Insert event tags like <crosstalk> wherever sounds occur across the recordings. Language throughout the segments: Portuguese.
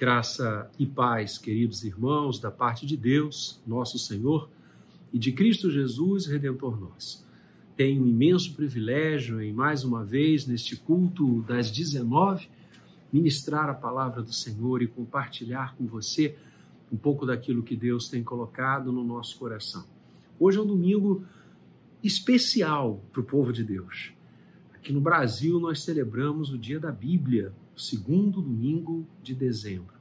Graça e paz, queridos irmãos, da parte de Deus, nosso Senhor, e de Cristo Jesus, Redentor nosso. Tenho um imenso privilégio em mais uma vez, neste culto das 19, ministrar a palavra do Senhor e compartilhar com você um pouco daquilo que Deus tem colocado no nosso coração. Hoje é um domingo especial para o povo de Deus. Aqui no Brasil, nós celebramos o Dia da Bíblia, segundo domingo de dezembro.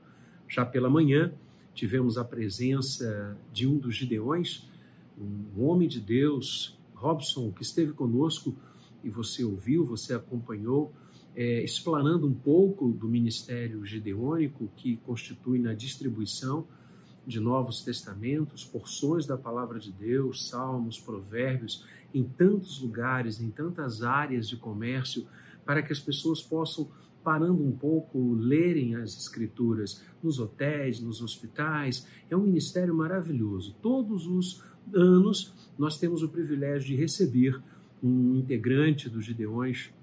Já pela manhã, tivemos a presença de um dos Gideões, um homem de Deus, Robson, que esteve conosco e você ouviu, você acompanhou, é, explanando um pouco do ministério gideônico que constitui na distribuição de Novos Testamentos, porções da palavra de Deus, salmos, provérbios, em tantos lugares, em tantas áreas de comércio, para que as pessoas possam parando um pouco, lerem as escrituras nos hotéis, nos hospitais. É um ministério maravilhoso. Todos os anos nós temos o privilégio de receber um integrante dos Gideões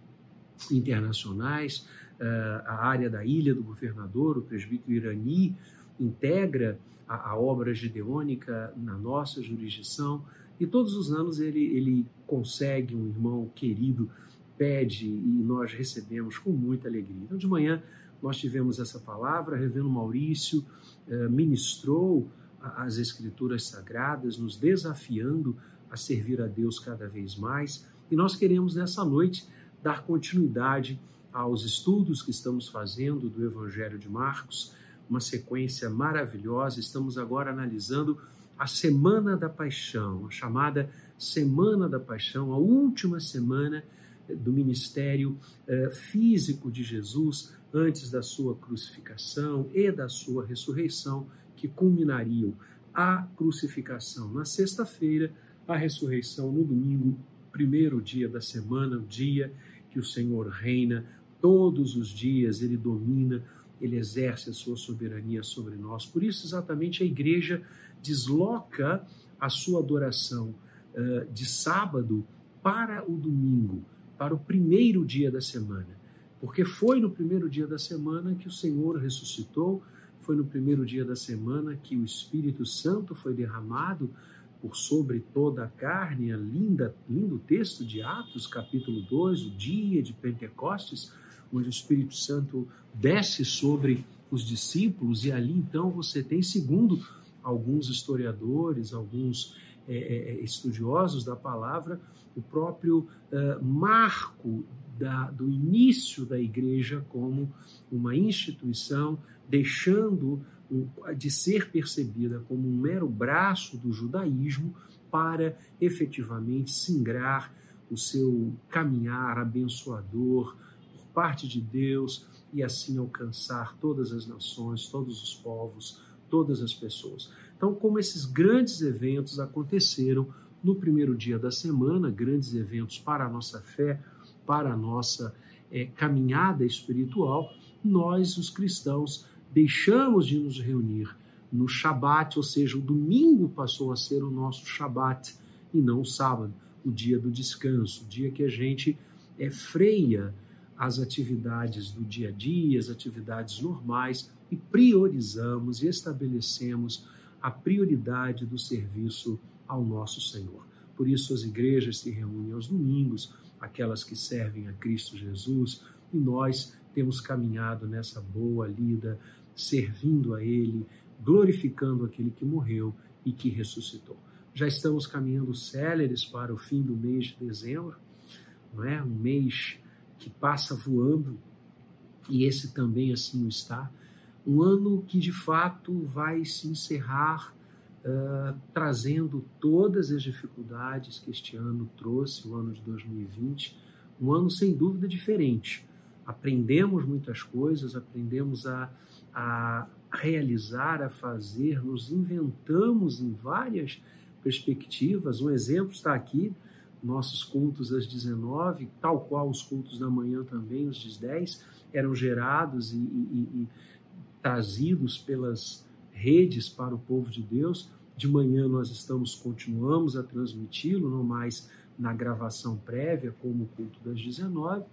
internacionais, eh, a área da Ilha do Governador, o presbítero Irani, integra a, obra gideônica na nossa jurisdição e todos os anos ele, ele consegue um irmão querido pede e nós recebemos com muita alegria. Então, de manhã, nós tivemos essa palavra, Revendo Maurício eh, ministrou as Escrituras Sagradas, nos desafiando a servir a Deus cada vez mais. E nós queremos, nessa noite, dar continuidade aos estudos que estamos fazendo do Evangelho de Marcos, uma sequência maravilhosa. Estamos agora analisando a Semana da Paixão, a chamada Semana da Paixão, a última semana do ministério eh, físico de Jesus antes da sua crucificação e da sua ressurreição, que culminariam a crucificação na sexta-feira, a ressurreição no domingo, primeiro dia da semana, o dia que o Senhor reina todos os dias, ele domina, ele exerce a sua soberania sobre nós. Por isso, exatamente, a igreja desloca a sua adoração uh, de sábado para o domingo para o primeiro dia da semana. Porque foi no primeiro dia da semana que o Senhor ressuscitou, foi no primeiro dia da semana que o Espírito Santo foi derramado por sobre toda a carne, a linda, lindo texto de Atos, capítulo 2, o dia de Pentecostes, onde o Espírito Santo desce sobre os discípulos, e ali então você tem, segundo alguns historiadores, alguns é, estudiosos da palavra, o próprio uh, marco da, do início da igreja como uma instituição, deixando de ser percebida como um mero braço do judaísmo para efetivamente singrar o seu caminhar abençoador por parte de Deus e assim alcançar todas as nações, todos os povos, todas as pessoas. Então, como esses grandes eventos aconteceram no primeiro dia da semana, grandes eventos para a nossa fé, para a nossa é, caminhada espiritual, nós, os cristãos, deixamos de nos reunir no Shabat, ou seja, o domingo passou a ser o nosso Shabat e não o sábado, o dia do descanso, o dia que a gente é, freia as atividades do dia a dia, as atividades normais e priorizamos e estabelecemos a prioridade do serviço ao nosso Senhor. Por isso, as igrejas se reúnem aos domingos, aquelas que servem a Cristo Jesus, e nós temos caminhado nessa boa lida, servindo a Ele, glorificando aquele que morreu e que ressuscitou. Já estamos caminhando céleres para o fim do mês de dezembro, não é? Um mês que passa voando, e esse também assim está um ano que de fato vai se encerrar uh, trazendo todas as dificuldades que este ano trouxe, o ano de 2020, um ano sem dúvida diferente. Aprendemos muitas coisas, aprendemos a, a realizar, a fazer, nos inventamos em várias perspectivas. Um exemplo está aqui, nossos cultos às 19, tal qual os cultos da manhã também, os de 10, eram gerados e, e, e trazidos pelas redes para o povo de Deus. De manhã nós estamos continuamos a transmiti-lo, não mais na gravação prévia como o culto das 19,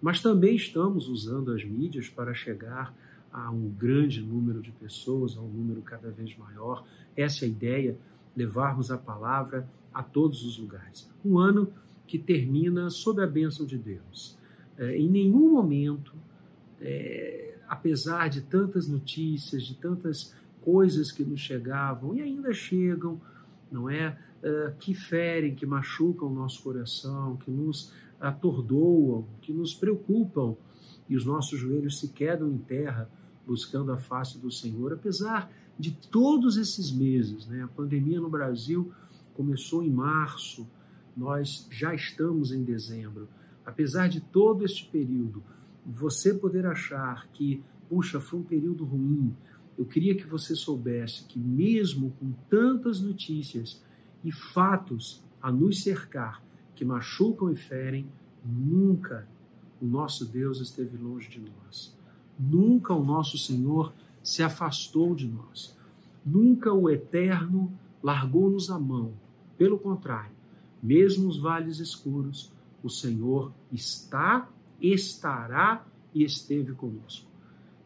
mas também estamos usando as mídias para chegar a um grande número de pessoas, a um número cada vez maior. Essa é a ideia, levarmos a palavra a todos os lugares. Um ano que termina sob a bênção de Deus. É, em nenhum momento, é, apesar de tantas notícias, de tantas coisas que nos chegavam e ainda chegam, não é? é que ferem, que machucam o nosso coração, que nos atordoam, que nos preocupam e os nossos joelhos se quedam em terra buscando a face do Senhor, apesar de todos esses meses, né? A pandemia no Brasil começou em março, nós já estamos em dezembro. Apesar de todo este período, você poder achar que, puxa, foi um período ruim, eu queria que você soubesse que, mesmo com tantas notícias e fatos a nos cercar que machucam e ferem, nunca o nosso Deus esteve longe de nós. Nunca o nosso Senhor se afastou de nós. Nunca o Eterno largou-nos a mão. Pelo contrário, mesmo os vales escuros, o Senhor está, estará e esteve conosco.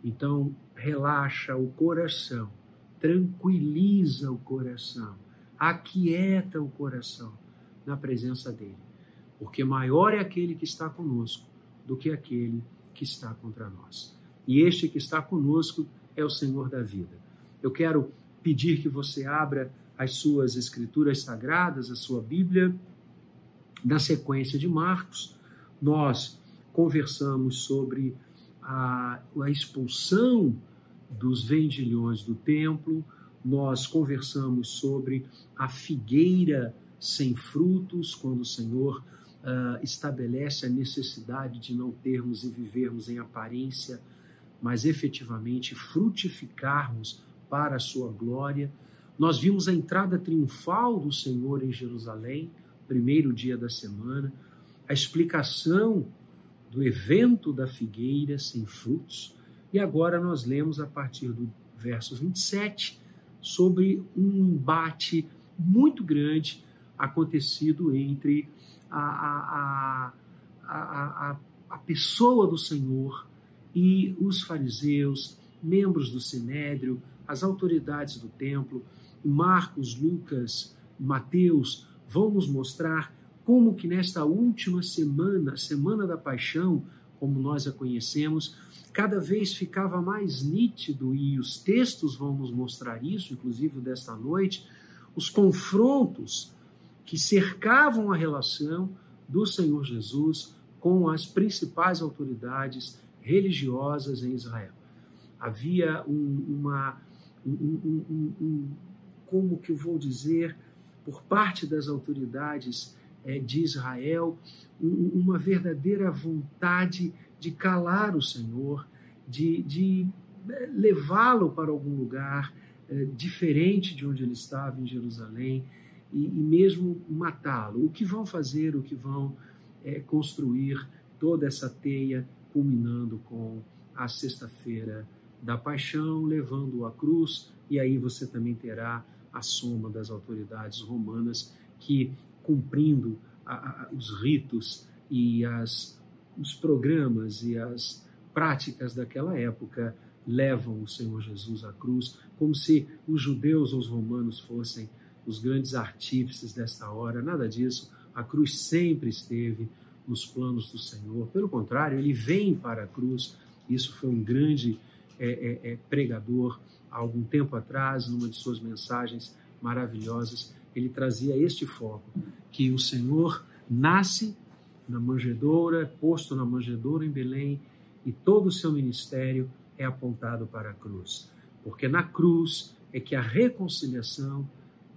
Então, relaxa o coração, tranquiliza o coração, aquieta o coração na presença dele, porque maior é aquele que está conosco do que aquele que está contra nós. E este que está conosco é o Senhor da vida. Eu quero pedir que você abra as suas escrituras sagradas, a sua Bíblia, na sequência de Marcos. Nós conversamos sobre a, a expulsão dos vendilhões do templo, nós conversamos sobre a figueira sem frutos, quando o Senhor uh, estabelece a necessidade de não termos e vivermos em aparência, mas efetivamente frutificarmos para a sua glória. Nós vimos a entrada triunfal do Senhor em Jerusalém, primeiro dia da semana, a explicação do evento da figueira sem frutos, e agora nós lemos a partir do verso 27 sobre um embate muito grande acontecido entre a, a, a, a, pessoa do Senhor e os fariseus, membros do sinédrio, as autoridades do templo. Marcos, Lucas, Mateus vão nos mostrar como que nesta última semana, semana da paixão, como nós a conhecemos, cada vez ficava mais nítido e os textos vão nos mostrar isso, inclusive desta noite, os confrontos que cercavam a relação do Senhor Jesus com as principais autoridades religiosas em Israel. Havia um, uma, um, um, um, como que eu vou dizer, por parte das autoridades de Israel, uma verdadeira vontade de calar o Senhor, de, de é, levá-lo para algum lugar é, diferente de onde ele estava em Jerusalém e, e mesmo matá-lo. O que vão fazer, o que vão é, construir toda essa teia, culminando com a sexta-feira da paixão, levando-o à cruz, e aí você também terá a soma das autoridades romanas que, cumprindo a, a, os ritos e as, os programas e as práticas daquela época, levam o Senhor Jesus à cruz, como se os judeus ou os romanos fossem os grandes artífices desta hora, nada disso. A cruz sempre esteve nos planos do Senhor. Pelo contrário, ele vem para a cruz. Isso foi um grande é, é, é, pregador há algum tempo atrás, numa de suas mensagens maravilhosas. Ele trazia este foco: que o Senhor nasce na manjedoura, posto na manjedoura em Belém, e todo o seu ministério é apontado para a cruz. Porque na cruz é que a reconciliação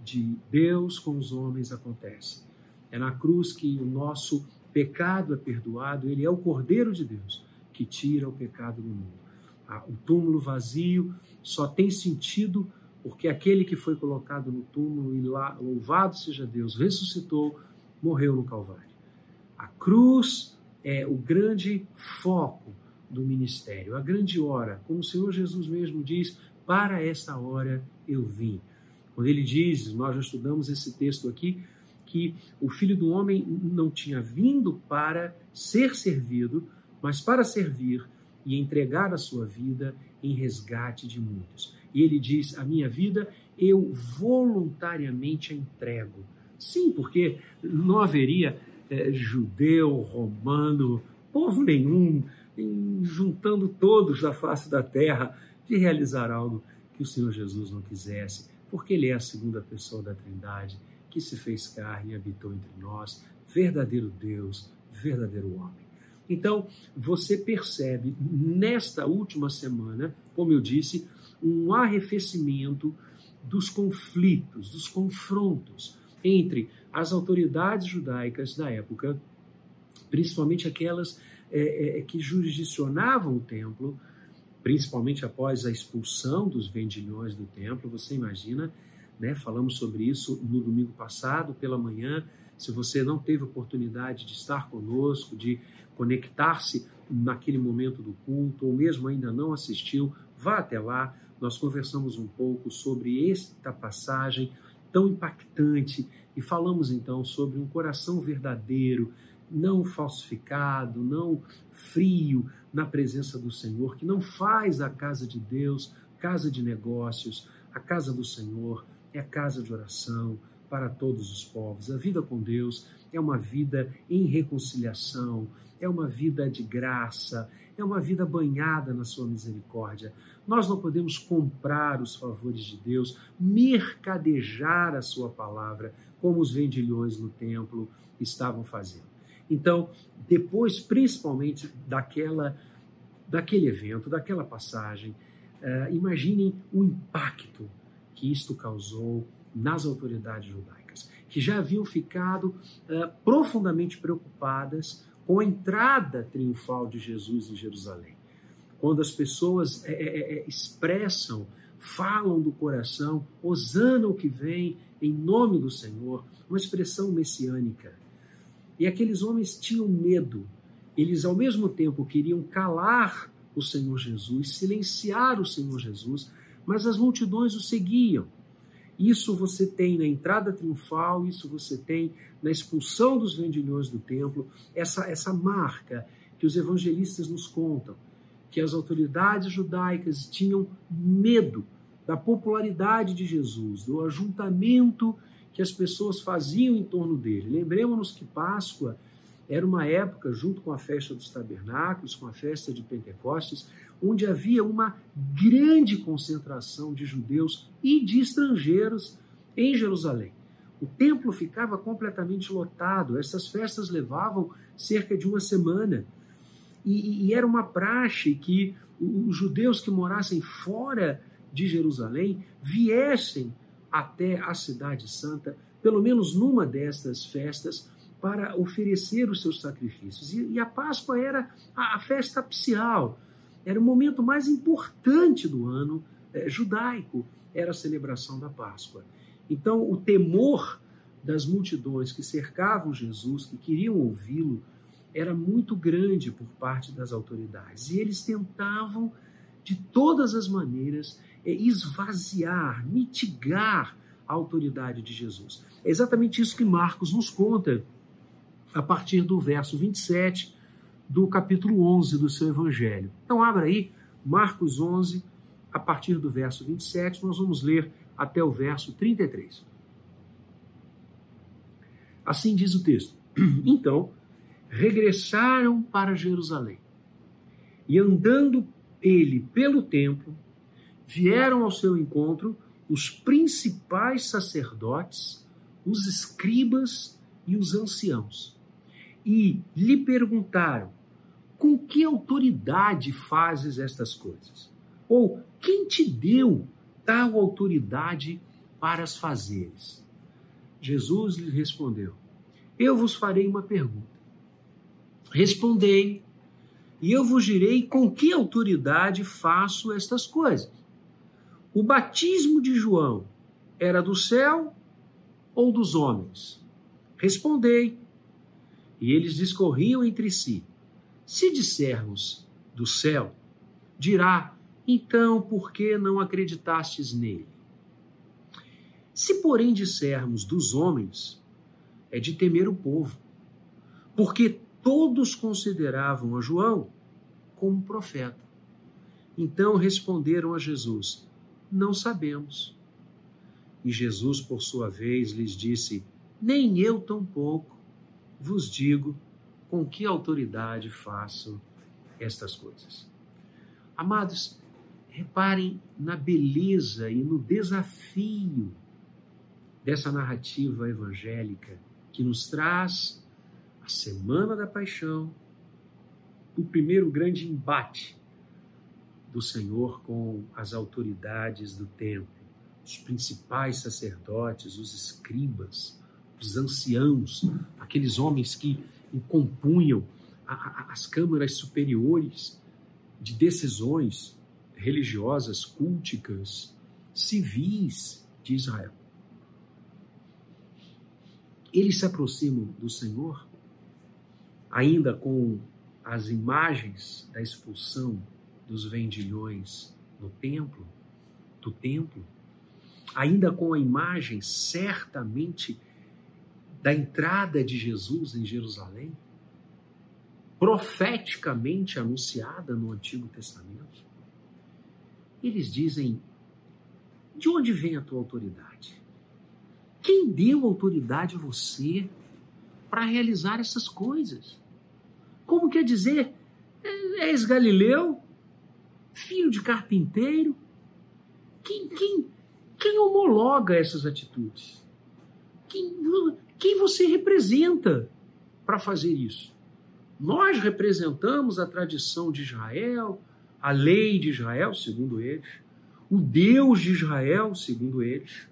de Deus com os homens acontece. É na cruz que o nosso pecado é perdoado, ele é o Cordeiro de Deus que tira o pecado do mundo. Ah, o túmulo vazio só tem sentido porque aquele que foi colocado no túmulo, e lá, louvado seja Deus, ressuscitou, morreu no Calvário. A cruz é o grande foco do ministério, a grande hora, como o Senhor Jesus mesmo diz: para esta hora eu vim. Quando ele diz, nós já estudamos esse texto aqui, que o filho do homem não tinha vindo para ser servido, mas para servir e entregar a sua vida em resgate de muitos. E ele diz: A minha vida eu voluntariamente a entrego. Sim, porque não haveria é, judeu, romano, povo nenhum, juntando todos da face da terra, de realizar algo que o Senhor Jesus não quisesse, porque Ele é a segunda pessoa da Trindade que se fez carne e habitou entre nós, verdadeiro Deus, verdadeiro homem. Então, você percebe nesta última semana, como eu disse, um arrefecimento dos conflitos, dos confrontos entre as autoridades judaicas da época, principalmente aquelas é, é, que jurisdicionavam o templo, principalmente após a expulsão dos vendilhões do templo. Você imagina né? Falamos sobre isso no domingo passado, pela manhã. Se você não teve oportunidade de estar conosco, de conectar-se naquele momento do culto, ou mesmo ainda não assistiu, vá até lá. Nós conversamos um pouco sobre esta passagem tão impactante e falamos então sobre um coração verdadeiro, não falsificado, não frio na presença do Senhor, que não faz a casa de Deus casa de negócios, a casa do Senhor, é casa de oração para todos os povos. A vida com Deus é uma vida em reconciliação, é uma vida de graça, é uma vida banhada na sua misericórdia. Nós não podemos comprar os favores de Deus, mercadejar a sua palavra, como os vendilhões no templo estavam fazendo. Então, depois, principalmente daquela, daquele evento, daquela passagem, uh, imaginem o impacto que isto causou nas autoridades judaicas, que já haviam ficado uh, profundamente preocupadas com a entrada triunfal de Jesus em Jerusalém. Quando as pessoas é, é, é, expressam, falam do coração, osana o que vem em nome do Senhor, uma expressão messiânica. E aqueles homens tinham medo, eles ao mesmo tempo queriam calar o Senhor Jesus, silenciar o Senhor Jesus, mas as multidões o seguiam. Isso você tem na entrada triunfal, isso você tem na expulsão dos vendilhões do templo, essa, essa marca que os evangelistas nos contam, que as autoridades judaicas tinham medo da popularidade de Jesus, do ajuntamento que as pessoas faziam em torno dele. Lembremos-nos que Páscoa era uma época, junto com a festa dos tabernáculos, com a festa de Pentecostes, onde havia uma grande concentração de judeus e de estrangeiros em Jerusalém. O templo ficava completamente lotado, essas festas levavam cerca de uma semana. E, e era uma praxe que os judeus que morassem fora de Jerusalém viessem até a Cidade Santa, pelo menos numa destas festas, para oferecer os seus sacrifícios. E, e a Páscoa era a, a, festa apicial, era o momento mais importante do ano é, judaico, era a celebração da Páscoa. Então, o temor das multidões que cercavam Jesus, que queriam ouvi-lo, era muito grande por parte das autoridades. E eles tentavam, de todas as maneiras, é, esvaziar, mitigar a autoridade de Jesus. É exatamente isso que Marcos nos conta a partir do verso 27 do capítulo 11 do seu evangelho. Então, abra aí Marcos 11, a partir do verso 27, nós vamos ler até o verso 33. Assim diz o texto: <clears throat> Então, regressaram para Jerusalém e andando ele pelo templo, vieram ao seu encontro os principais sacerdotes, os escribas e os anciãos e lhe perguntaram: Com que autoridade fazes estas coisas? Ou quem te deu tal autoridade para as fazeres? Jesus lhe respondeu: Eu vos farei uma pergunta. Respondei, e eu vos direi com que autoridade faço estas coisas. O batismo de João era do céu ou dos homens? Respondei. E eles discorriam entre si: Se dissermos do céu, dirá: Então por que não acreditastes nele? Se, porém, dissermos dos homens, é de temer o povo, porque todos consideravam a João como profeta. Então responderam a Jesus: Não sabemos. E Jesus, por sua vez, lhes disse: Nem eu tampouco vos digo com que autoridade faço estas coisas. Amados, reparem na beleza e no desafio dessa narrativa evangélica que nos traz a semana da paixão, o primeiro grande embate do Senhor com as autoridades do templo, os principais sacerdotes, os escribas, os anciãos, aqueles homens que compunham as câmaras superiores de decisões religiosas, culticas, civis de Israel. Eles se aproximam do Senhor, ainda com as imagens da expulsão dos vendilhões no templo, do templo, ainda com a imagem certamente da entrada de Jesus em Jerusalém, profeticamente anunciada no Antigo Testamento. Eles dizem: de onde vem a tua autoridade? Quem deu autoridade a você para realizar essas coisas? Como quer dizer, és Galileu, filho de carpinteiro? Quem, quem, quem homologa essas atitudes? Quem, quem você representa para fazer isso? Nós representamos a tradição de Israel, a lei de Israel, segundo eles, o Deus de Israel, segundo eles.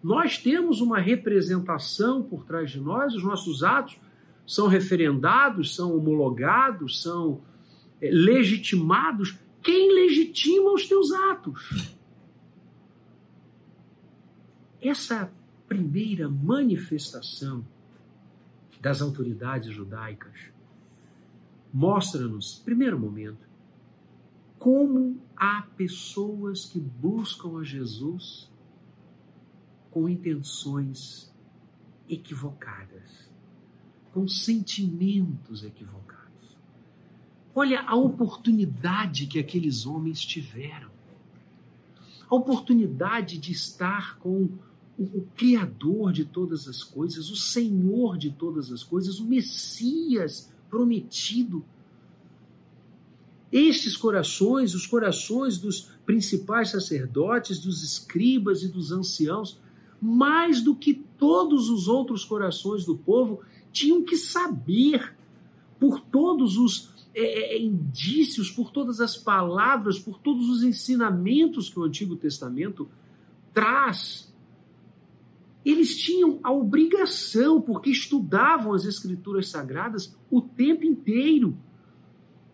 Nós temos uma representação por trás de nós, os nossos atos são referendados, são homologados, são é, legitimados. Quem legitima os teus atos? Essa primeira manifestação das autoridades judaicas mostra-nos, primeiro momento, como há pessoas que buscam a Jesus com intenções equivocadas com sentimentos equivocados. Olha a oportunidade que aqueles homens tiveram. A oportunidade de estar com o, Criador de todas as coisas, o Senhor de todas as coisas, o Messias prometido. Estes corações, os corações dos principais sacerdotes, dos escribas e dos anciãos, mais do que todos os outros corações do povo, tinham que saber, por todos os é, é, é, indícios, por todas as palavras, por todos os ensinamentos que o Antigo Testamento traz. Eles tinham a obrigação, porque estudavam as Escrituras Sagradas o tempo inteiro,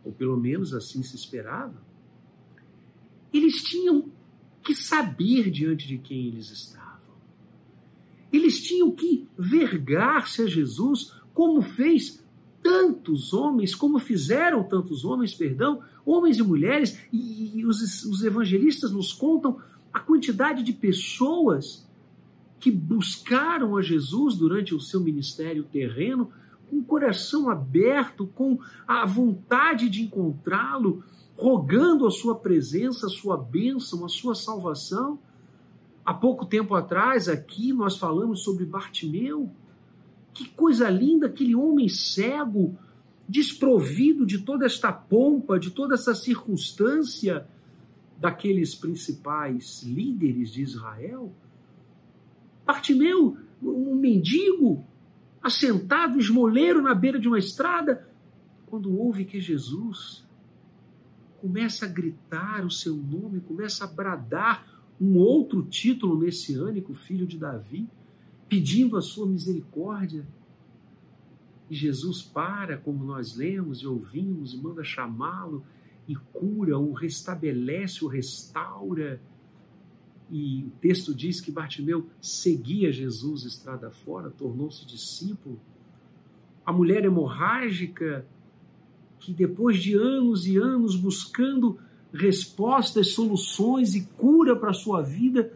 ou pelo menos assim se esperava. Eles tinham que saber diante de quem eles estavam. Eles tinham que vergar-se a Jesus, como fez tantos homens, como fizeram tantos homens, perdão, homens e mulheres, e, e os, os evangelistas nos contam a quantidade de pessoas que buscaram a Jesus durante o seu ministério terreno, com o coração aberto, com a vontade de encontrá-lo, rogando a sua presença, a sua bênção, a sua salvação. Há pouco tempo atrás, aqui, nós falamos sobre Bartimeu. Que coisa linda, aquele homem cego, desprovido de toda esta pompa, de toda essa circunstância daqueles principais líderes de Israel. Bartimeu, um mendigo, assentado, esmoleiro na beira de uma estrada, quando ouve que Jesus começa a gritar o seu nome, começa a bradar um outro título messiânico, filho de Davi, pedindo a sua misericórdia. E Jesus para, como nós lemos e ouvimos, e manda chamá-lo e cura, o restabelece, o restaura. E o texto diz que Bartimeu seguia Jesus estrada fora, tornou-se discípulo. A mulher hemorrágica, que depois de anos e anos buscando respostas, soluções e cura para a sua vida,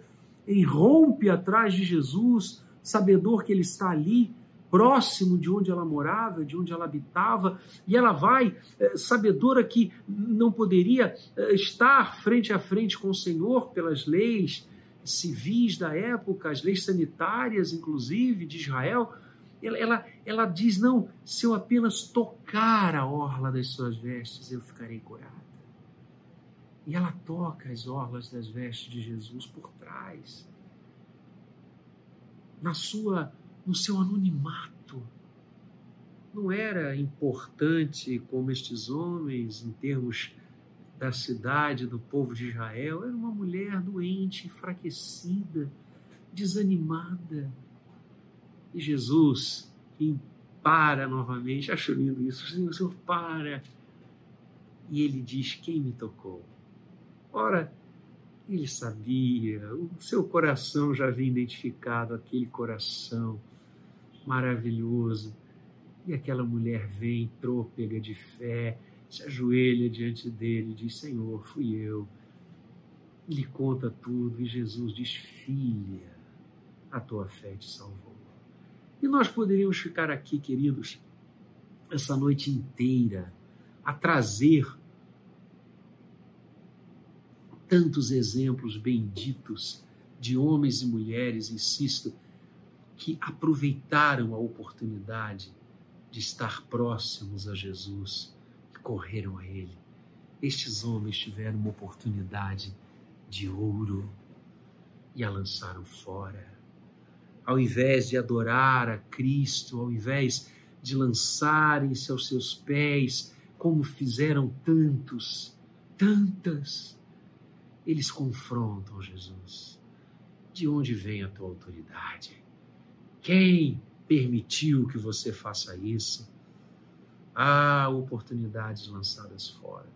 rompe atrás de Jesus, sabedor que Ele está ali próximo de onde ela morava, de onde ela habitava, e ela vai, é, sabedora que não poderia é, estar frente a frente com o Senhor pelas leis civis da época, as leis sanitárias, inclusive, de Israel. Ela, ela, ela diz: Não, se eu apenas tocar a orla das suas vestes, eu ficarei curada. E ela toca as orlas das vestes de Jesus por trás. Na sua no seu anonimato. Não era importante como estes homens, em termos da cidade, do povo de Israel, era uma mulher doente, enfraquecida, desanimada. E Jesus para novamente, acho lindo isso, Senhor, Senhor para. E ele diz: Quem me tocou? Ora, ele sabia, o seu coração já havia identificado aquele coração maravilhoso. E aquela mulher vem trôpega de fé, se ajoelha diante dele e diz: Senhor, fui eu. E lhe conta tudo, e Jesus diz: Filha, a tua fé te salvou. E nós poderíamos ficar aqui, queridos, essa noite inteira, a trazer tantos exemplos benditos de homens e mulheres, insisto, que aproveitaram a oportunidade de estar próximos a Jesus e correram a Ele. Estes homens tiveram uma oportunidade de ouro e a lançaram fora. Ao invés de adorar a Cristo, ao invés de lançarem-se aos seus pés, como fizeram tantos, tantas, eles confrontam Jesus. De onde vem a tua autoridade? Quem permitiu que você faça isso? Há oportunidades lançadas fora.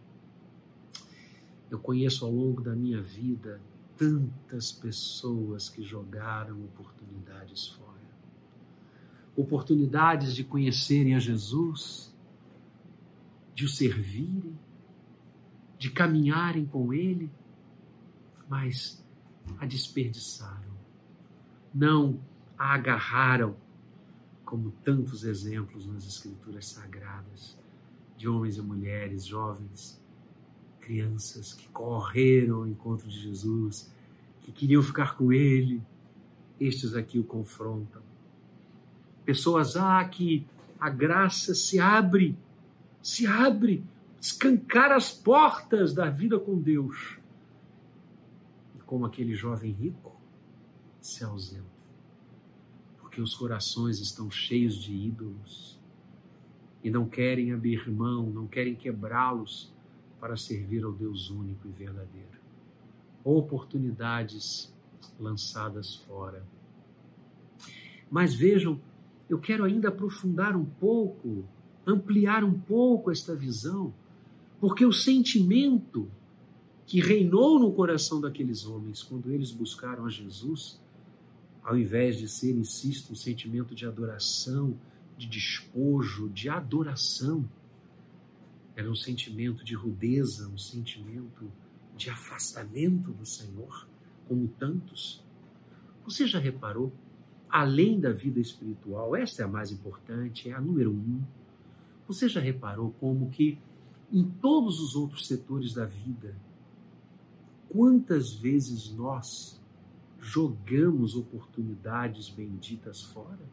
Eu conheço ao longo da minha vida tantas pessoas que jogaram oportunidades fora. Oportunidades de conhecerem a Jesus, de o servirem, de caminharem com Ele, mas a desperdiçaram. Não a agarraram, como tantos exemplos nas Escrituras Sagradas, de homens e mulheres, jovens, crianças que correram ao encontro de Jesus, que queriam ficar com Ele. Estes aqui o confrontam. Pessoas, ah, que a graça se abre, se abre, escancar as portas da vida com Deus. E como aquele jovem rico se ausenta porque os corações estão cheios de ídolos e não querem abrir mão, não querem quebrá-los para servir ao Deus único e verdadeiro. Oportunidades lançadas fora. Mas vejam, eu quero ainda aprofundar um pouco, ampliar um pouco esta visão, porque o sentimento que reinou no coração daqueles homens quando eles buscaram a Jesus ao invés de ser, insisto, um sentimento de adoração, de despojo, de adoração, era um sentimento de rudeza, um sentimento de afastamento do Senhor, como tantos. Você já reparou? Além da vida espiritual, esta é a mais importante, é a número um. Você já reparou como que em todos os outros setores da vida, quantas vezes nós jogamos oportunidades benditas fora?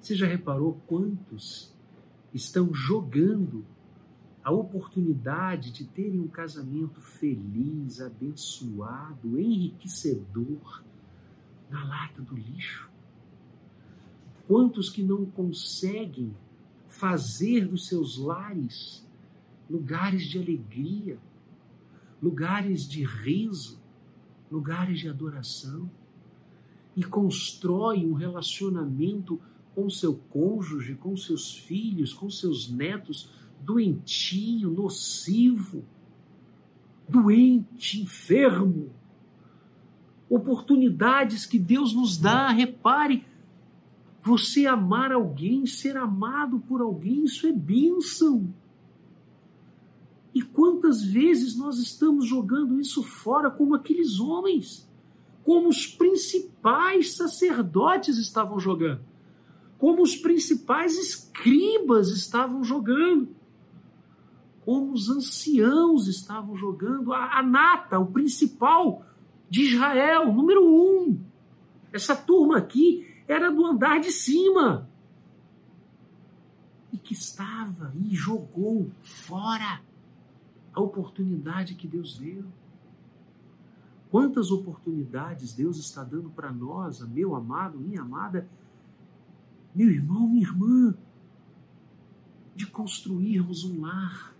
Você já reparou quantos estão jogando a oportunidade de terem um casamento feliz, abençoado, enriquecedor na lata do lixo? Quantos que não conseguem fazer dos seus lares lugares de alegria, lugares de riso, lugares de adoração e constrói um relacionamento com seu cônjuge, com seus filhos, com seus netos, doentio, nocivo, doente, enfermo. Oportunidades que Deus nos dá, repare, você amar alguém, ser amado por alguém, isso é bênção. E quantas vezes nós estamos jogando isso fora, como aqueles homens, como os principais sacerdotes estavam jogando? como os principais escribas estavam jogando, como os anciãos estavam jogando, a, a nata, o principal de Israel, número um. Essa turma aqui era do andar de cima. E que estava e jogou fora a oportunidade que Deus deu. Quantas oportunidades Deus está dando para nós, meu amado, minha amada, meu irmão, minha irmã, de construirmos um lar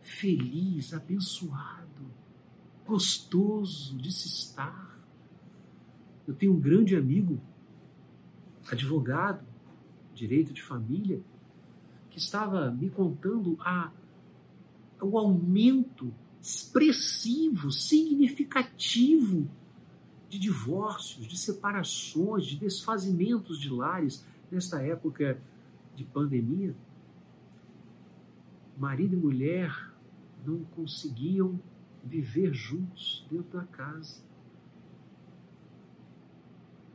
feliz, abençoado, gostoso de se estar. Eu tenho um grande amigo, advogado, direito de família, que estava me contando a, o aumento expressivo, significativo de divórcios, de separações, de desfazimentos de lares nesta época de pandemia. Marido e mulher não conseguiam viver juntos dentro da casa.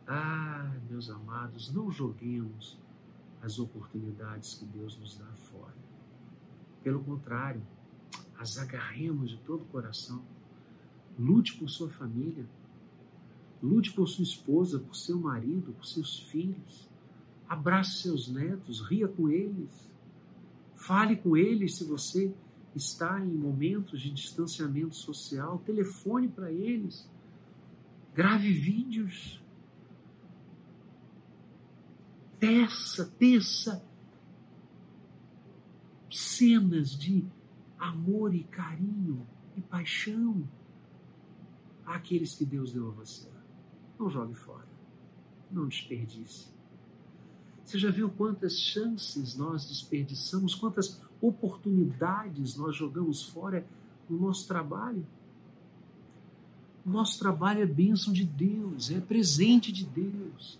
Ah, meus amados, não joguemos as oportunidades que Deus nos dá fora. Pelo contrário, as agarremos de todo o coração. Lute por sua família. Lute por sua esposa, por seu marido, por seus filhos. Abrace seus netos, ria com eles. Fale com eles se você está em momentos de distanciamento social. Telefone para eles. Grave vídeos. Teça, teça cenas de amor e carinho e paixão àqueles que Deus deu a você. Não jogue fora. Não desperdice. Você já viu quantas chances nós desperdiçamos, quantas oportunidades nós jogamos fora no nosso trabalho? O nosso trabalho é bênção de Deus, é presente de Deus.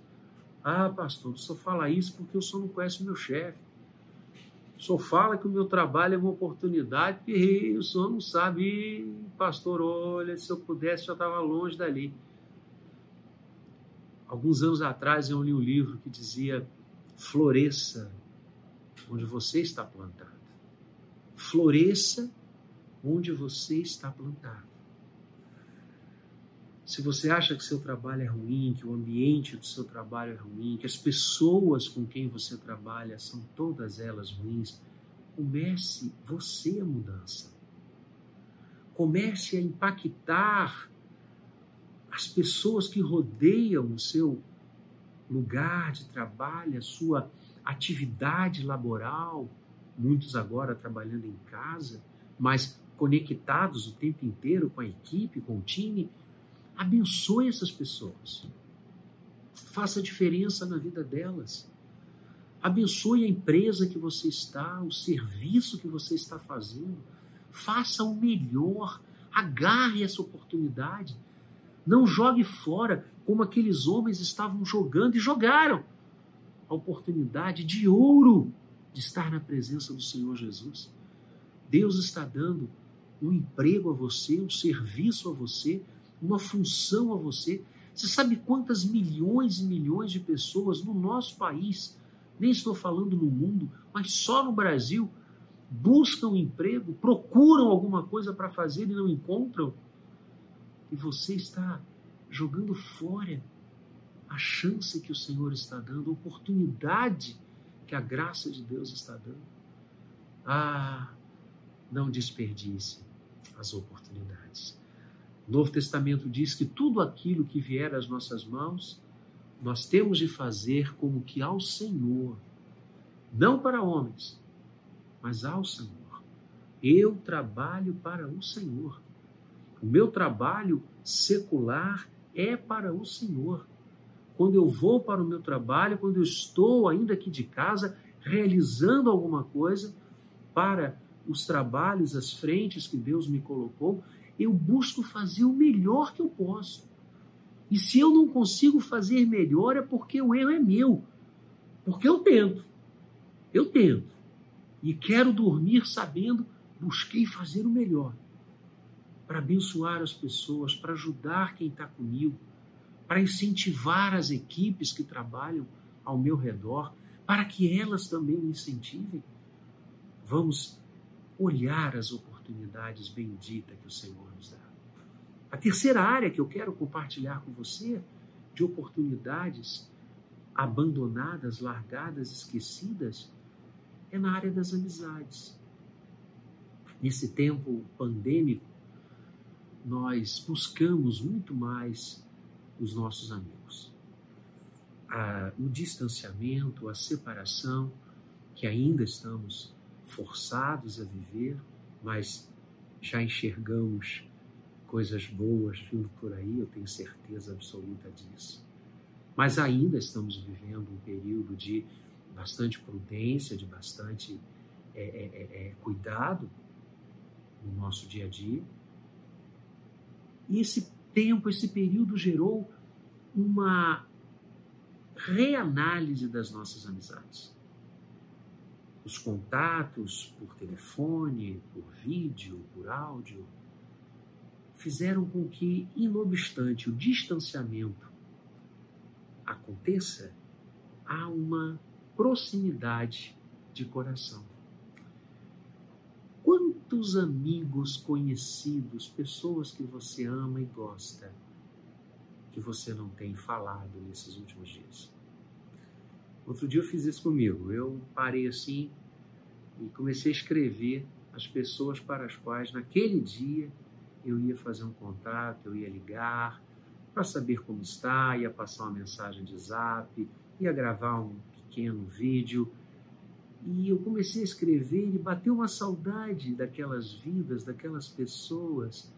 Ah, pastor, só fala isso porque o senhor não conhece o meu chefe. Só fala que o meu trabalho é uma oportunidade, porque o senhor não sabe, pastor, olha, se eu pudesse já estava longe dali. Alguns anos atrás eu li um livro que dizia floresça onde você está plantado. Floresça onde você está plantado. Se você acha que seu trabalho é ruim, que o ambiente do seu trabalho é ruim, que as pessoas com quem você trabalha são todas elas ruins, comece você a mudança. Comece a impactar as pessoas que rodeiam o seu lugar de trabalho, a sua atividade laboral, muitos agora trabalhando em casa, mas conectados o tempo inteiro com a equipe, com o time Abençoe essas pessoas. Faça diferença na vida delas. Abençoe a empresa que você está, o serviço que você está fazendo. Faça o melhor. Agarre essa oportunidade. Não jogue fora como aqueles homens estavam jogando e jogaram a oportunidade de ouro de estar na presença do Senhor Jesus. Deus está dando um emprego a você, um serviço a você, uma função a você. Você sabe quantas milhões e milhões de pessoas no nosso país, nem estou falando no mundo, mas só no Brasil, buscam emprego, procuram alguma coisa para fazer e não encontram? E você está jogando fora a chance que o Senhor está dando, a oportunidade que a graça de Deus está dando. Ah, não desperdice as oportunidades. O Novo Testamento diz que tudo aquilo que vier às nossas mãos, nós temos de fazer como que ao Senhor, não para homens, mas ao Senhor. Eu trabalho para o Senhor. O meu trabalho secular é para o Senhor. Quando eu vou para o meu trabalho, quando eu estou ainda aqui de casa, realizando alguma coisa para os trabalhos, as frentes que Deus me colocou, eu busco fazer o melhor que eu posso. E se eu não consigo fazer melhor, é porque o erro é meu. Porque eu tento. Eu tento. E quero dormir sabendo, busquei fazer o melhor. Para abençoar as pessoas, para ajudar quem está comigo, para incentivar as equipes que trabalham ao meu redor para que elas também me incentivem. Vamos olhar as oportunidades benditas que o Senhor nos dá. A terceira área que eu quero compartilhar com você de oportunidades abandonadas, largadas, esquecidas, é na área das amizades. Nesse tempo pandêmico, nós buscamos muito mais os nossos amigos. o distanciamento, a separação, que ainda estamos forçados a viver, mas já enxergamos coisas boas vindo por aí, eu tenho certeza absoluta disso. Mas ainda estamos vivendo um período de bastante prudência, de bastante é, é, é, é cuidado no nosso dia a dia. E esse tempo, esse período gerou uma reanálise das nossas amizades. Os contatos por telefone, por vídeo, por áudio, fizeram com que, inobstante o distanciamento aconteça, há uma proximidade de coração. Quantos amigos conhecidos, pessoas que você ama e gosta, que você não tem falado nesses últimos dias? Outro dia eu fiz isso comigo. Eu parei assim e comecei a escrever as pessoas para as quais naquele dia eu ia fazer um contato, eu ia ligar para saber como está, ia passar uma mensagem de zap, ia gravar um pequeno vídeo. E eu comecei a escrever e bateu uma saudade daquelas vidas, daquelas pessoas,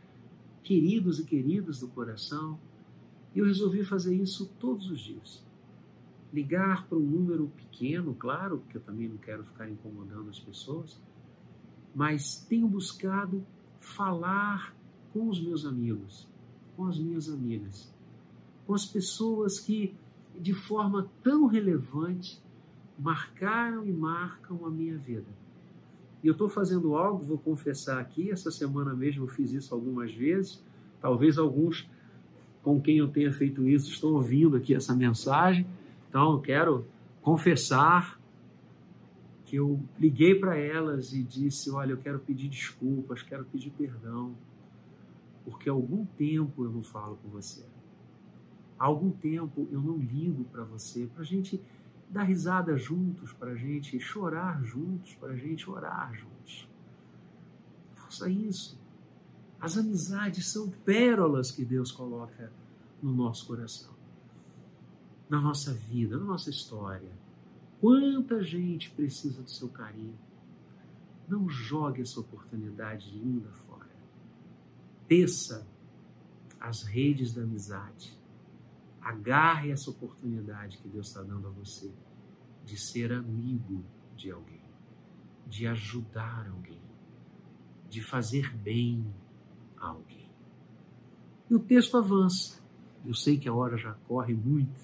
queridos e queridas do coração. E eu resolvi fazer isso todos os dias. Ligar para um número pequeno, claro, porque eu também não quero ficar incomodando as pessoas, mas tenho buscado falar com os meus amigos, com as minhas amigas, com as pessoas que, de forma tão relevante, marcaram e marcam a minha vida. E eu estou fazendo algo, vou confessar aqui, essa semana mesmo eu fiz isso algumas vezes, talvez alguns com quem eu tenha feito isso estão ouvindo aqui essa mensagem, então eu quero confessar que eu liguei para elas e disse: Olha, eu quero pedir desculpas, quero pedir perdão porque há algum tempo eu não falo com você. Há algum tempo eu não ligo para você, para a gente dar risada juntos, para a gente chorar juntos, para a gente orar juntos. Faça isso. As amizades são pérolas que Deus coloca no nosso coração, na nossa vida, na nossa história. Quanta gente precisa do seu carinho. Não jogue essa oportunidade linda fora teça as redes da amizade. Agarre essa oportunidade que Deus está dando a você de ser amigo de alguém, de ajudar alguém, de fazer bem a alguém. E o texto avança. Eu sei que a hora já corre muito.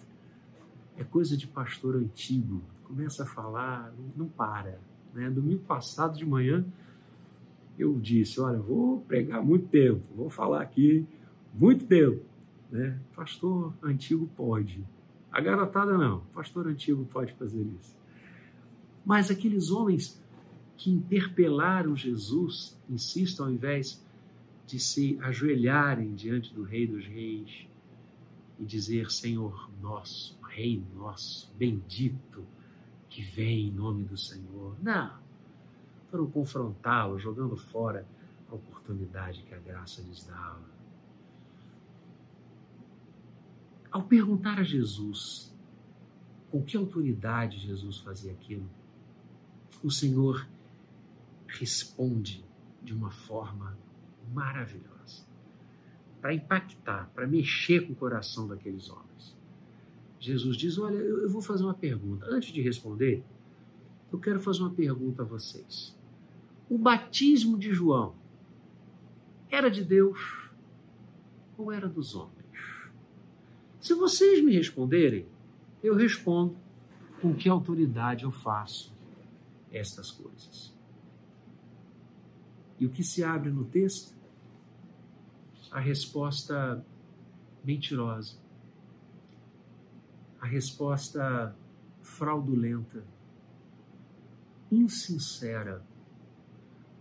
É coisa de pastor antigo. Começa a falar, não para. Né? Domingo passado de manhã, eu disse: Olha, vou pregar muito tempo, vou falar aqui muito tempo. Né? Pastor antigo pode. A garotada não, pastor antigo pode fazer isso. Mas aqueles homens que interpelaram Jesus, insisto, ao invés de se ajoelharem diante do Rei dos Reis e dizer: Senhor nosso, Rei nosso, bendito que vem em nome do Senhor. Não foram confrontá-lo, jogando fora a oportunidade que a graça lhes dava. Ao perguntar a Jesus com que autoridade Jesus fazia aquilo, o Senhor responde de uma forma maravilhosa para impactar, para mexer com o coração daqueles homens. Jesus diz: Olha, eu vou fazer uma pergunta. Antes de responder, eu quero fazer uma pergunta a vocês o batismo de João era de Deus ou era dos homens? Se vocês me responderem, eu respondo com que autoridade eu faço estas coisas. E o que se abre no texto? A resposta mentirosa. A resposta fraudulenta, insincera,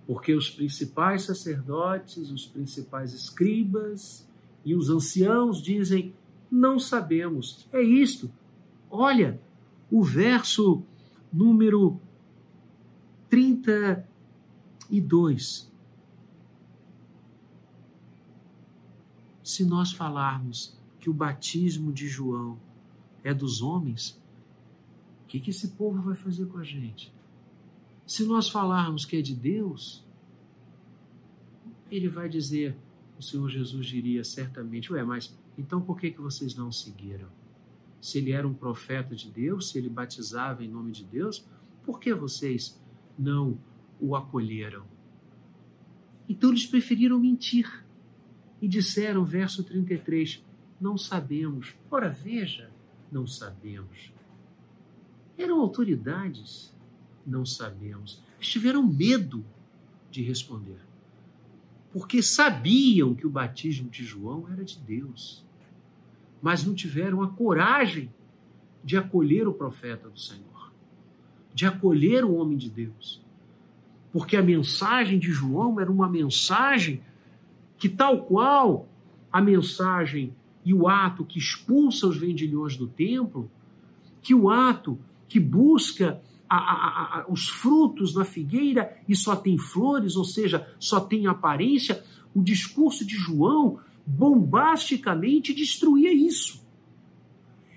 porque os principais sacerdotes, os principais escribas e os anciãos dizem: não sabemos. É isto. Olha, o verso número 32. Se nós falarmos que o batismo de João é dos homens, o que, que esse povo vai fazer com a gente? Se nós falarmos que é de Deus, ele vai dizer, o Senhor Jesus diria certamente, ué, mas então por que, que vocês não seguiram? Se ele era um profeta de Deus, se ele batizava em nome de Deus, por que vocês não o acolheram? Então eles preferiram mentir e disseram, verso 33, não sabemos. Ora, veja, não sabemos. Eram autoridades, não sabemos. Eles tiveram medo de responder, porque sabiam que o batismo de João era de Deus, mas não tiveram a coragem de acolher o profeta do Senhor, de acolher o homem de Deus. Porque a mensagem de João era uma mensagem que, tal qual a mensagem e o ato que expulsa os vendilhões do templo, que o ato que busca a, a, a, os frutos na figueira e só tem flores, ou seja, só tem aparência, o discurso de João bombasticamente destruía isso.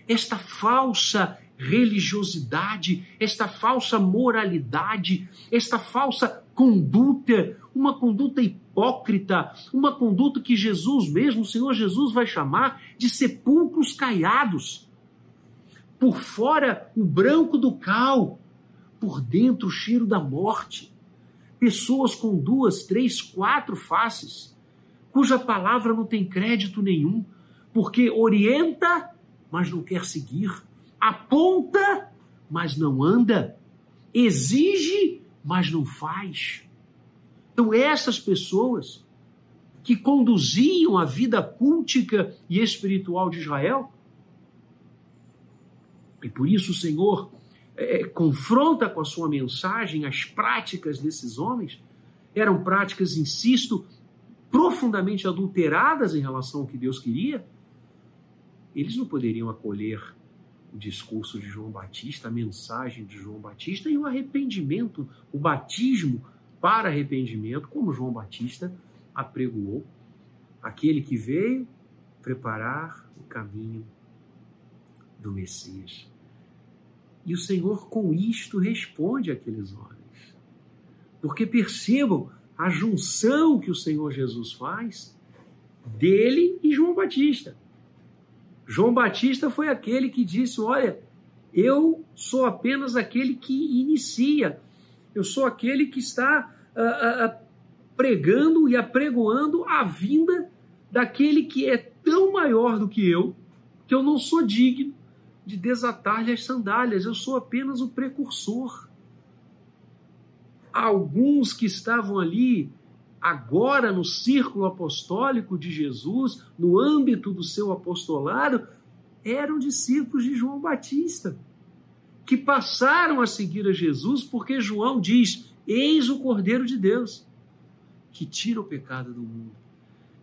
Esta falsa religiosidade, esta falsa moralidade, esta falsa conduta, uma conduta hipócrita, uma conduta que Jesus mesmo, o Senhor Jesus, vai chamar de sepulcros caiados. Por fora, o branco do cal, por dentro, o cheiro da morte. Pessoas com duas, três, quatro faces, cuja palavra não tem crédito nenhum, porque orienta, mas não quer seguir, aponta, mas não anda, exige, mas não faz. Então, essas pessoas que conduziam a vida cultica e espiritual de Israel, e por isso o Senhor é, confronta com a sua mensagem as práticas desses homens, eram práticas, insisto, profundamente adulteradas em relação ao que Deus queria, eles não poderiam acolher o discurso de João Batista, a mensagem de João Batista e o arrependimento, o batismo para arrependimento, como João Batista apregoou, aquele que veio preparar o caminho do Messias. E o Senhor com isto responde àqueles homens. Porque percebam a junção que o Senhor Jesus faz dele e João Batista. João Batista foi aquele que disse: Olha, eu sou apenas aquele que inicia, eu sou aquele que está pregando e apregoando a vinda daquele que é tão maior do que eu, que eu não sou digno de desatar-lhe as sandálias, eu sou apenas o precursor. Alguns que estavam ali agora no círculo apostólico de Jesus, no âmbito do seu apostolado, eram discípulos de João Batista, que passaram a seguir a Jesus porque João diz: Eis o Cordeiro de Deus, que tira o pecado do mundo.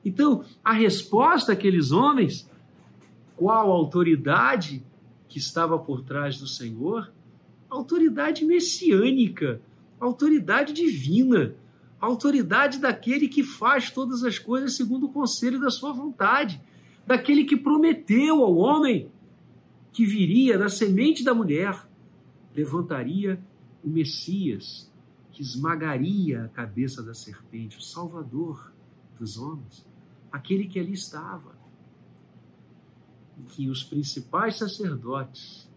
Então, a resposta àqueles homens, qual a autoridade que estava por trás do Senhor? Autoridade messiânica, autoridade divina autoridade daquele que faz todas as coisas segundo o conselho da sua vontade, daquele que prometeu ao homem que viria da semente da mulher, levantaria o Messias, que esmagaria a cabeça da serpente, o Salvador dos homens, aquele que ali estava. E que os principais sacerdotes,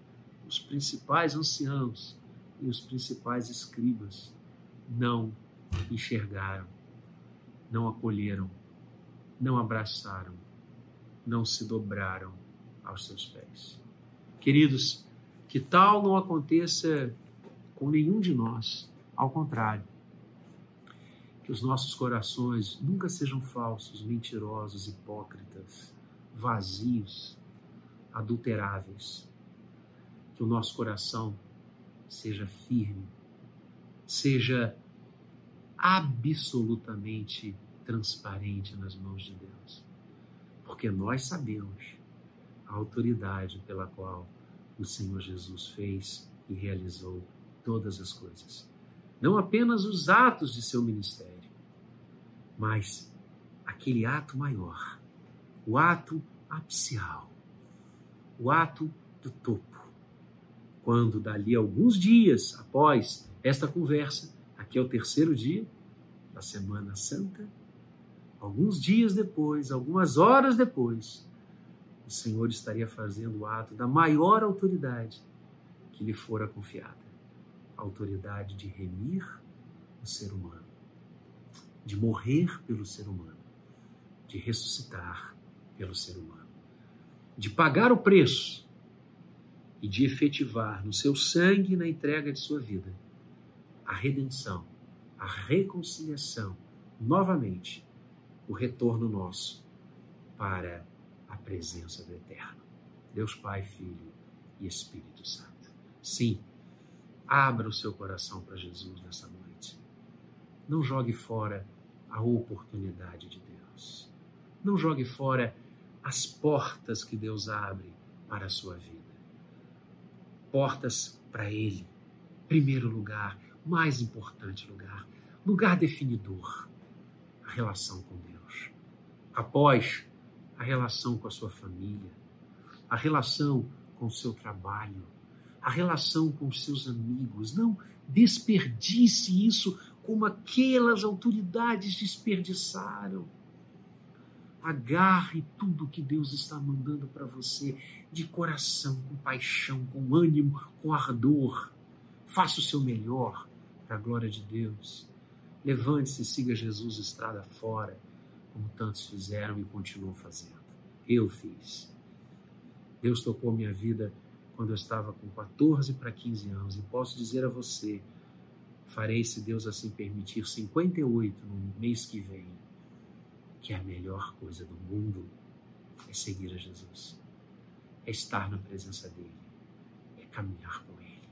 os principais anciãos e os principais escribas não enxergaram, não acolheram, não abraçaram, não se dobraram aos seus pés. Queridos, que tal não aconteça com nenhum de nós, ao contrário, que os nossos corações nunca sejam falsos, mentirosos, hipócritas, vazios, adulteráveis. que o nosso coração seja firme, seja absolutamente transparente nas mãos de Deus. Porque nós sabemos a autoridade pela qual o Senhor Jesus fez e realizou todas as coisas. Não apenas os atos de seu ministério, mas aquele ato maior, o ato apicial, o ato do topo. Quando dali alguns dias após esta conversa, aqui é o terceiro dia da Semana Santa, alguns dias depois, algumas horas depois, o Senhor estaria fazendo o ato da maior autoridade que lhe fora confiada autoridade de remir o ser humano, de morrer pelo ser humano, de ressuscitar pelo ser humano, de pagar o preço e de efetivar no seu sangue e na entrega de sua vida a redenção, a reconciliação, novamente, o retorno nosso para a presença do Eterno. Deus Pai, Filho e Espírito Santo. Sim, abra o seu coração para Jesus nessa noite. Não jogue fora a oportunidade de Deus. Não jogue fora as portas que Deus abre para a sua vida. Portas para Ele. Primeiro lugar, mais importante lugar, lugar definidor, a relação com Deus. Após, a relação com a sua família, a relação com o seu trabalho, a relação com os seus amigos. Não desperdice isso como aquelas autoridades desperdiçaram. Agarre tudo que Deus está mandando para você de coração, com paixão, com ânimo, com ardor. Faça o seu melhor para a glória de Deus. Levante-se e siga Jesus estrada fora, como tantos fizeram e continuam fazendo. Eu fiz. Deus tocou minha vida quando eu estava com 14 para 15 anos. E posso dizer a você, farei, se Deus assim permitir, 58 no mês que vem, que é a melhor coisa do mundo é seguir a Jesus, é estar na presença dEle, é caminhar com Ele.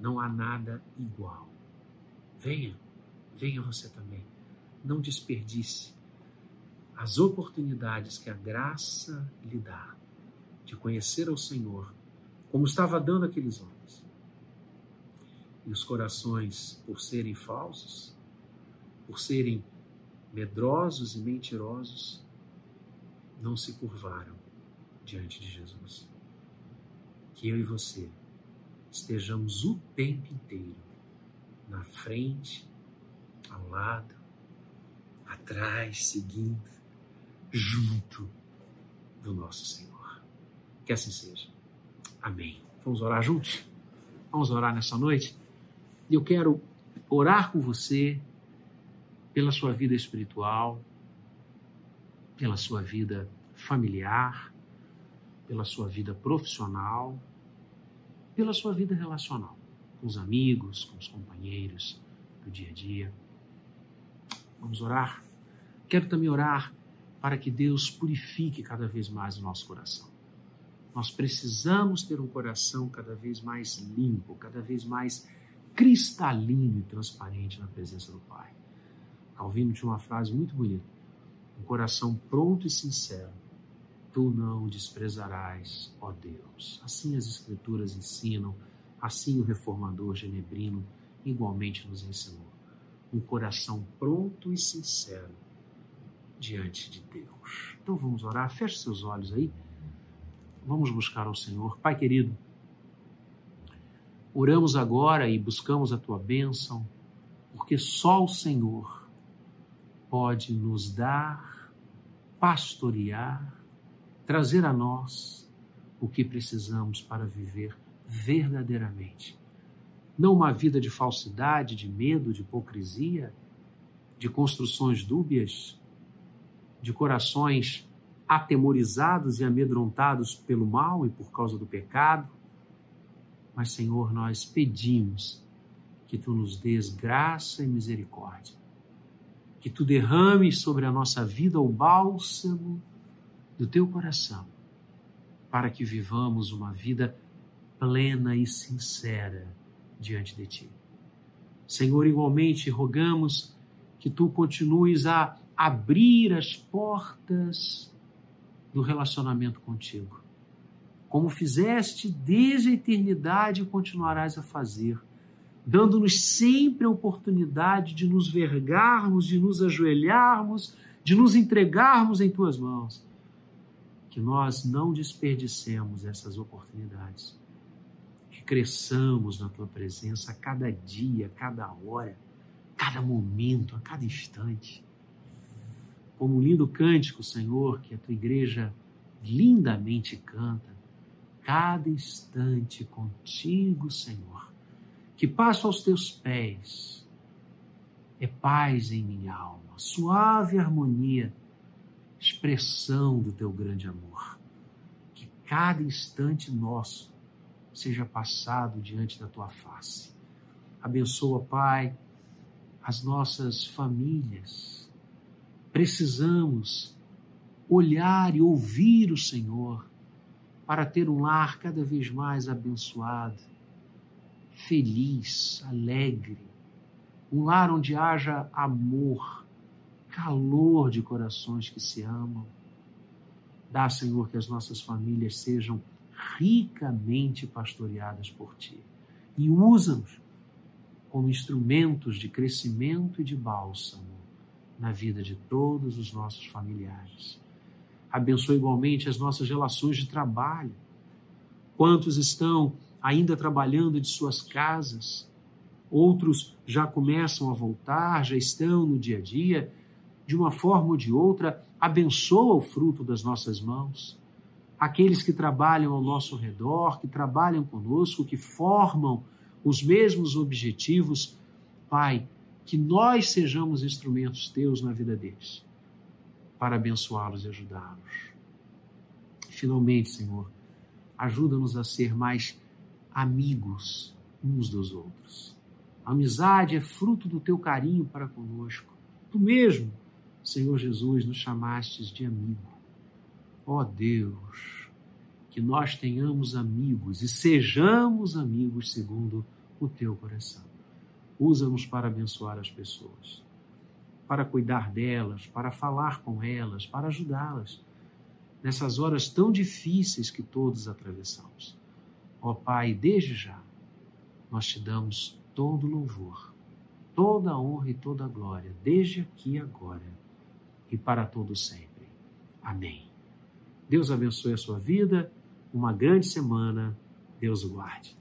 Não há nada igual. Venha, venha você também. Não desperdice as oportunidades que a graça lhe dá de conhecer ao Senhor como estava dando aqueles homens. E os corações, por serem falsos, por serem medrosos e mentirosos, não se curvaram diante de Jesus. Que eu e você estejamos o tempo inteiro na frente, ao lado, atrás, seguindo, junto do nosso Senhor. Que assim seja. Amém. Vamos orar juntos? Vamos orar nessa noite? Eu quero orar com você pela sua vida espiritual, pela sua vida familiar, pela sua vida profissional, pela sua vida relacional, com os amigos, com os companheiros do dia a dia. Vamos orar? Quero também orar para que Deus purifique cada vez mais o nosso coração. Nós precisamos ter um coração cada vez mais limpo, cada vez mais cristalino e transparente na presença do Pai. Calvino tinha uma frase muito bonita: um coração pronto e sincero, tu não desprezarás, ó Deus. Assim as Escrituras ensinam, assim o reformador genebrino igualmente nos ensinou. Um coração pronto e sincero diante de Deus. Então vamos orar, feche seus olhos aí. Vamos buscar ao Senhor. Pai querido, oramos agora e buscamos a tua bênção, porque só o Senhor pode nos dar, pastorear, trazer a nós o que precisamos para viver verdadeiramente. Não uma vida de falsidade, de medo, de hipocrisia, de construções dúbias, de corações atemorizados e amedrontados pelo mal e por causa do pecado. Mas, Senhor, nós pedimos que tu nos dês graça e misericórdia, que tu derrames sobre a nossa vida o bálsamo do teu coração, para que vivamos uma vida plena e sincera diante de Ti. Senhor, igualmente rogamos que Tu continues a abrir as portas do relacionamento contigo. Como fizeste desde a eternidade continuarás a fazer, dando-nos sempre a oportunidade de nos vergarmos, de nos ajoelharmos, de nos entregarmos em tuas mãos. Que nós não desperdicemos essas oportunidades. Que cresçamos na tua presença a cada dia, a cada hora, a cada momento, a cada instante como um lindo cântico, Senhor, que a tua igreja lindamente canta, cada instante contigo, Senhor, que passo aos teus pés, é paz em minha alma, suave harmonia, expressão do teu grande amor. Que cada instante nosso seja passado diante da tua face. Abençoa, Pai, as nossas famílias, Precisamos olhar e ouvir o Senhor para ter um lar cada vez mais abençoado, feliz, alegre, um lar onde haja amor, calor de corações que se amam. Dá, Senhor, que as nossas famílias sejam ricamente pastoreadas por Ti e usa-nos como instrumentos de crescimento e de bálsamo na vida de todos os nossos familiares. Abençoe igualmente as nossas relações de trabalho. Quantos estão ainda trabalhando de suas casas? Outros já começam a voltar, já estão no dia a dia. De uma forma ou de outra, abençoa o fruto das nossas mãos. Aqueles que trabalham ao nosso redor, que trabalham conosco, que formam os mesmos objetivos, Pai, que nós sejamos instrumentos teus na vida deles, para abençoá-los e ajudá-los. Finalmente, Senhor, ajuda-nos a ser mais amigos uns dos outros. A amizade é fruto do teu carinho para conosco. Tu mesmo, Senhor Jesus, nos chamastes de amigo. Ó oh Deus, que nós tenhamos amigos e sejamos amigos segundo o teu coração. Usa-nos para abençoar as pessoas, para cuidar delas, para falar com elas, para ajudá-las nessas horas tão difíceis que todos atravessamos. Ó Pai, desde já, nós te damos todo louvor, toda a honra e toda a glória, desde aqui agora e para todo sempre. Amém. Deus abençoe a sua vida, uma grande semana, Deus o guarde.